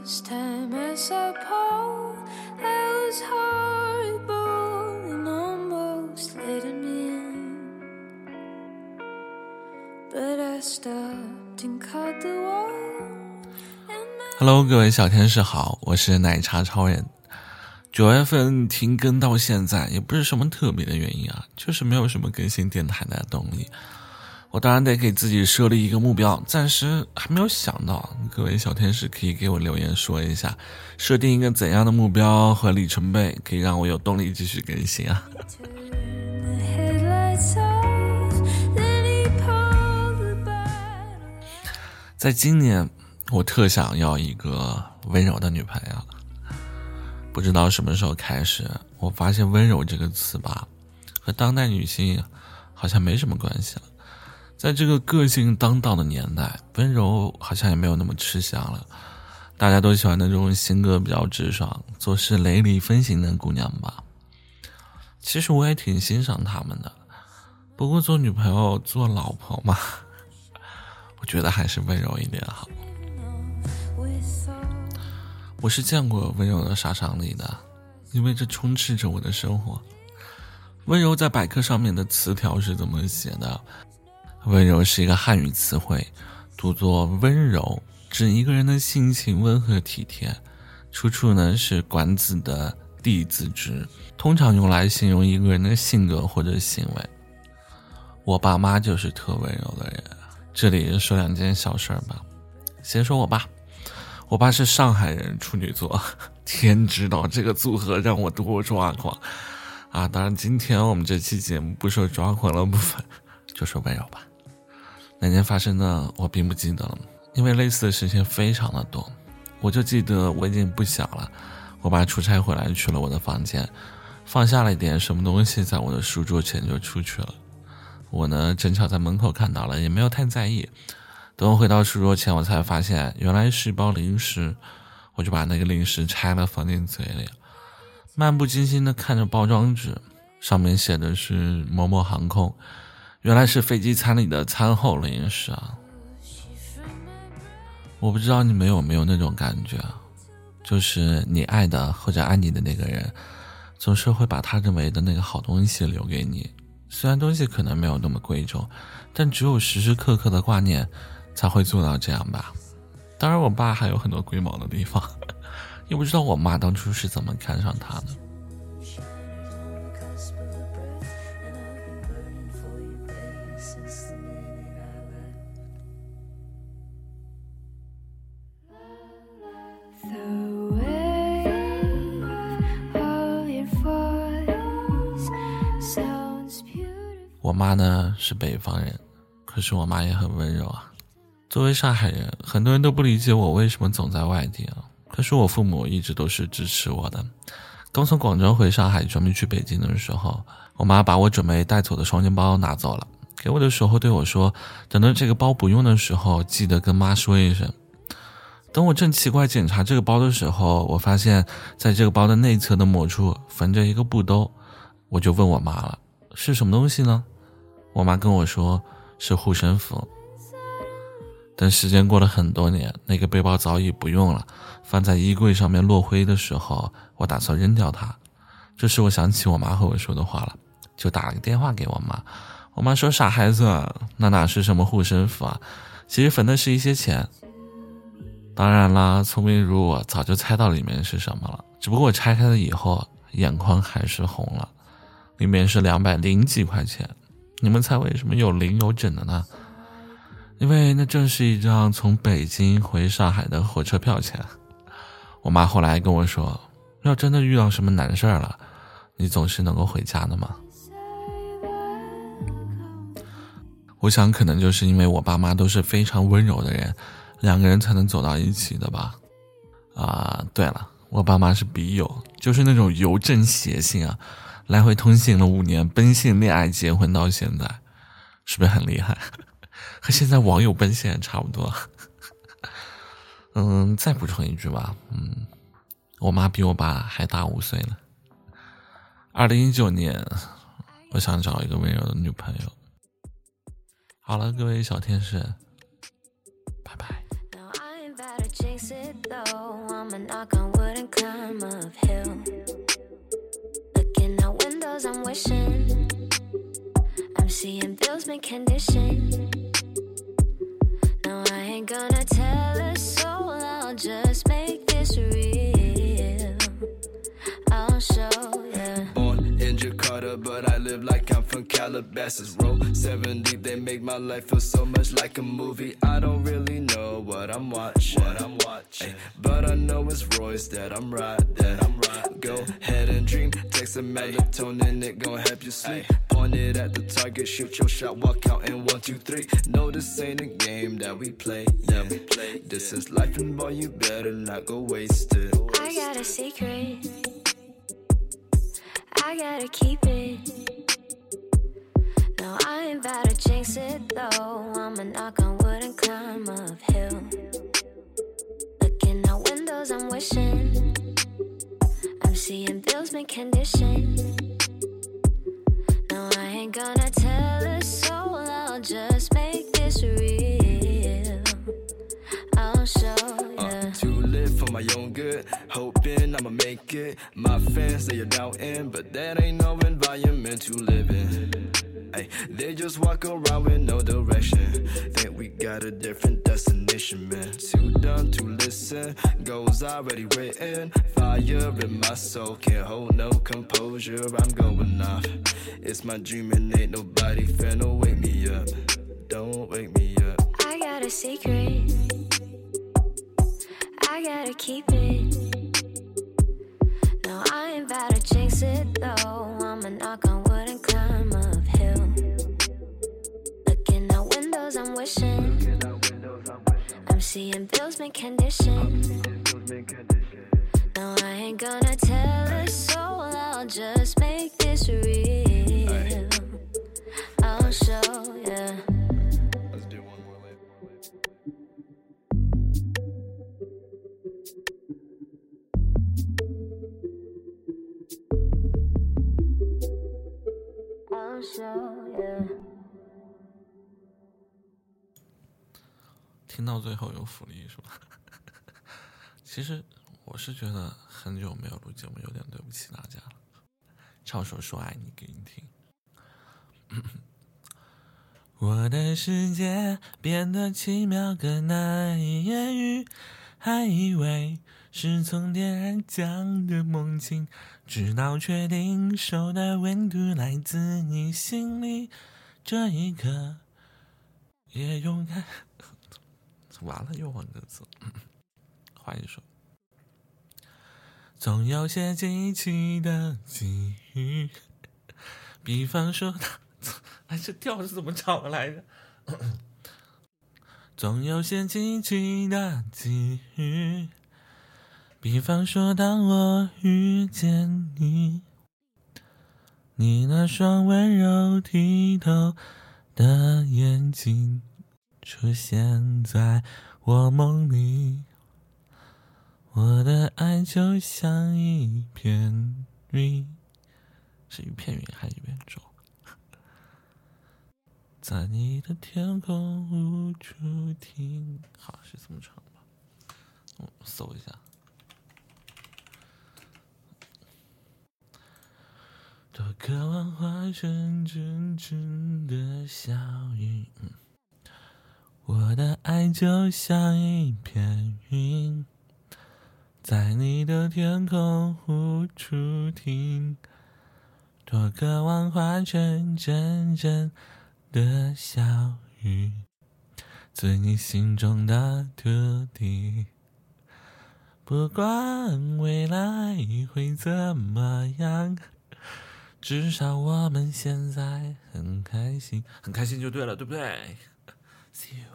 first time I saw Paul, that was horrible and almost let him in. But I stopped and caught the wall. Hello，各位小天使好，我是奶茶超人。九月份停更到现在，也不是什么特别的原因啊，就是没有什么更新电台的动力。我当然得给自己设立一个目标，暂时还没有想到。各位小天使可以给我留言说一下，设定一个怎样的目标和里程碑，可以让我有动力继续更新啊？在今年，我特想要一个温柔的女朋友。不知道什么时候开始，我发现“温柔”这个词吧，和当代女性好像没什么关系了。在这个个性当道的年代，温柔好像也没有那么吃香了。大家都喜欢那种性格比较直爽、做事雷厉风行的姑娘吧。其实我也挺欣赏她们的，不过做女朋友、做老婆嘛，我觉得还是温柔一点好。我是见过温柔的杀伤力的，因为这充斥着我的生活。温柔在百科上面的词条是怎么写的？温柔是一个汉语词汇，读作温柔，指一个人的性情温和体贴。出处呢是管子的《弟子之》，通常用来形容一个人的性格或者行为。我爸妈就是特温柔的人。这里说两件小事儿吧，先说我爸。我爸是上海人，处女座，天知道这个组合让我多抓狂啊！当然，今天我们这期节目不说抓狂的部分，就说温柔吧。那年发生的我并不记得了，因为类似的事情非常的多。我就记得我已经不小了，我爸出差回来去了我的房间，放下了一点什么东西在我的书桌前就出去了。我呢，正巧在门口看到了，也没有太在意。等我回到书桌前，我才发现原来是一包零食，我就把那个零食拆了放进嘴里，漫不经心地看着包装纸，上面写的是某某航空，原来是飞机餐里的餐后零食啊！我不知道你们有没有那种感觉，就是你爱的或者爱你的那个人，总是会把他认为的那个好东西留给你，虽然东西可能没有那么贵重，但只有时时刻刻的挂念，才会做到这样吧。当然，我爸还有很多龟毛的地方，也不知道我妈当初是怎么看上他的。我妈呢是北方人，可是我妈也很温柔啊。作为上海人，很多人都不理解我为什么总在外地啊。可是我父母一直都是支持我的。刚从广州回上海，准备去北京的时候，我妈把我准备带走的双肩包拿走了，给我的时候对我说：“等到这个包不用的时候，记得跟妈说一声。”等我正奇怪检查这个包的时候，我发现在这个包的内侧的某处缝着一个布兜，我就问我妈了：“是什么东西呢？”我妈跟我说是护身符。等时间过了很多年，那个背包早已不用了，放在衣柜上面落灰的时候，我打算扔掉它。这时我想起我妈和我说的话了，就打了个电话给我妈。我妈说：“傻孩子，那哪是什么护身符啊？其实缝的是一些钱。”当然啦，聪明如我，早就猜到里面是什么了。只不过我拆开了以后，眼眶还是红了，里面是两百零几块钱。你们猜为什么有零有整的呢？因为那正是一张从北京回上海的火车票钱。我妈后来跟我说，要真的遇到什么难事儿了，你总是能够回家的嘛。我想可能就是因为我爸妈都是非常温柔的人，两个人才能走到一起的吧。啊，对了，我爸妈是笔友，就是那种邮政写信啊，来回通信了五年，奔现恋爱结婚到现在，是不是很厉害？和现在网友奔现差不多。嗯，再补充一句吧，嗯，我妈比我爸还大五岁呢。二零一九年，我想找一个温柔的女朋友。好了，各位小天使，拜拜。Now windows, I'm seeing bills, make condition. No, I ain't gonna tell but I live like I'm from Calabasas. Roll 70, they make my life feel so much like a movie. I don't really know what I'm watching. What I'm watching. but I know it's Royce that I'm riding. That I'm riding. Go ahead and dream. Take some melatonin, it gon' help you sleep. Point it at the target, shoot your shot, walk out in one, two, three. No, this ain't a game that we play. Yeah, we play. This is life, and boy, you better not go waste it. I got a secret. I gotta keep it. No, I ain't about to jinx it though. I'ma knock on wood and climb up uphill. Looking out windows, I'm wishing. I'm seeing bills, make condition. For my own good, hoping I'ma make it. My fans say you're doubting, but that ain't no environment to live in. Ay, they just walk around with no direction. Think we got a different destination, man. Too dumb to listen, goals already written. Fire in my soul, can't hold no composure. I'm going off. It's my dream and ain't nobody finna wake me up. Don't wake me up. I got a secret. Gotta keep it. No, I ain't about to jinx it though. I'ma knock on wood and climb uphill. Looking out windows, I'm wishing. I'm seeing bills, make condition. No, I ain't gonna tell a soul. I'll just make this real. I'll show 听到最后有福利是吧？其实我是觉得很久没有录节目，有点对不起大家。唱首《说爱你》给你听。我的世界变得奇妙，更难以言喻，还以为是从天而降的梦境，直到确定手的温度来自你心里，这一刻也勇敢。完了，又换歌词，换一首。总有些惊奇的际遇，比方说，哎，这调是怎么唱来着？总有些惊奇的际遇，比方说，当我遇见你，你那双温柔剔透的眼睛。出现在我梦里，我的爱就像一片云，是一片云还是一片舟？在你的天空无处停，好是这么唱吧？我搜一下。多渴望化成阵阵的小雨。嗯我的爱就像一片云，在你的天空无处停，多渴望化成阵阵的小雨，醉你心中的土地。不管未来会怎么样，至少我们现在很开心，很开心就对了，对不对？See you。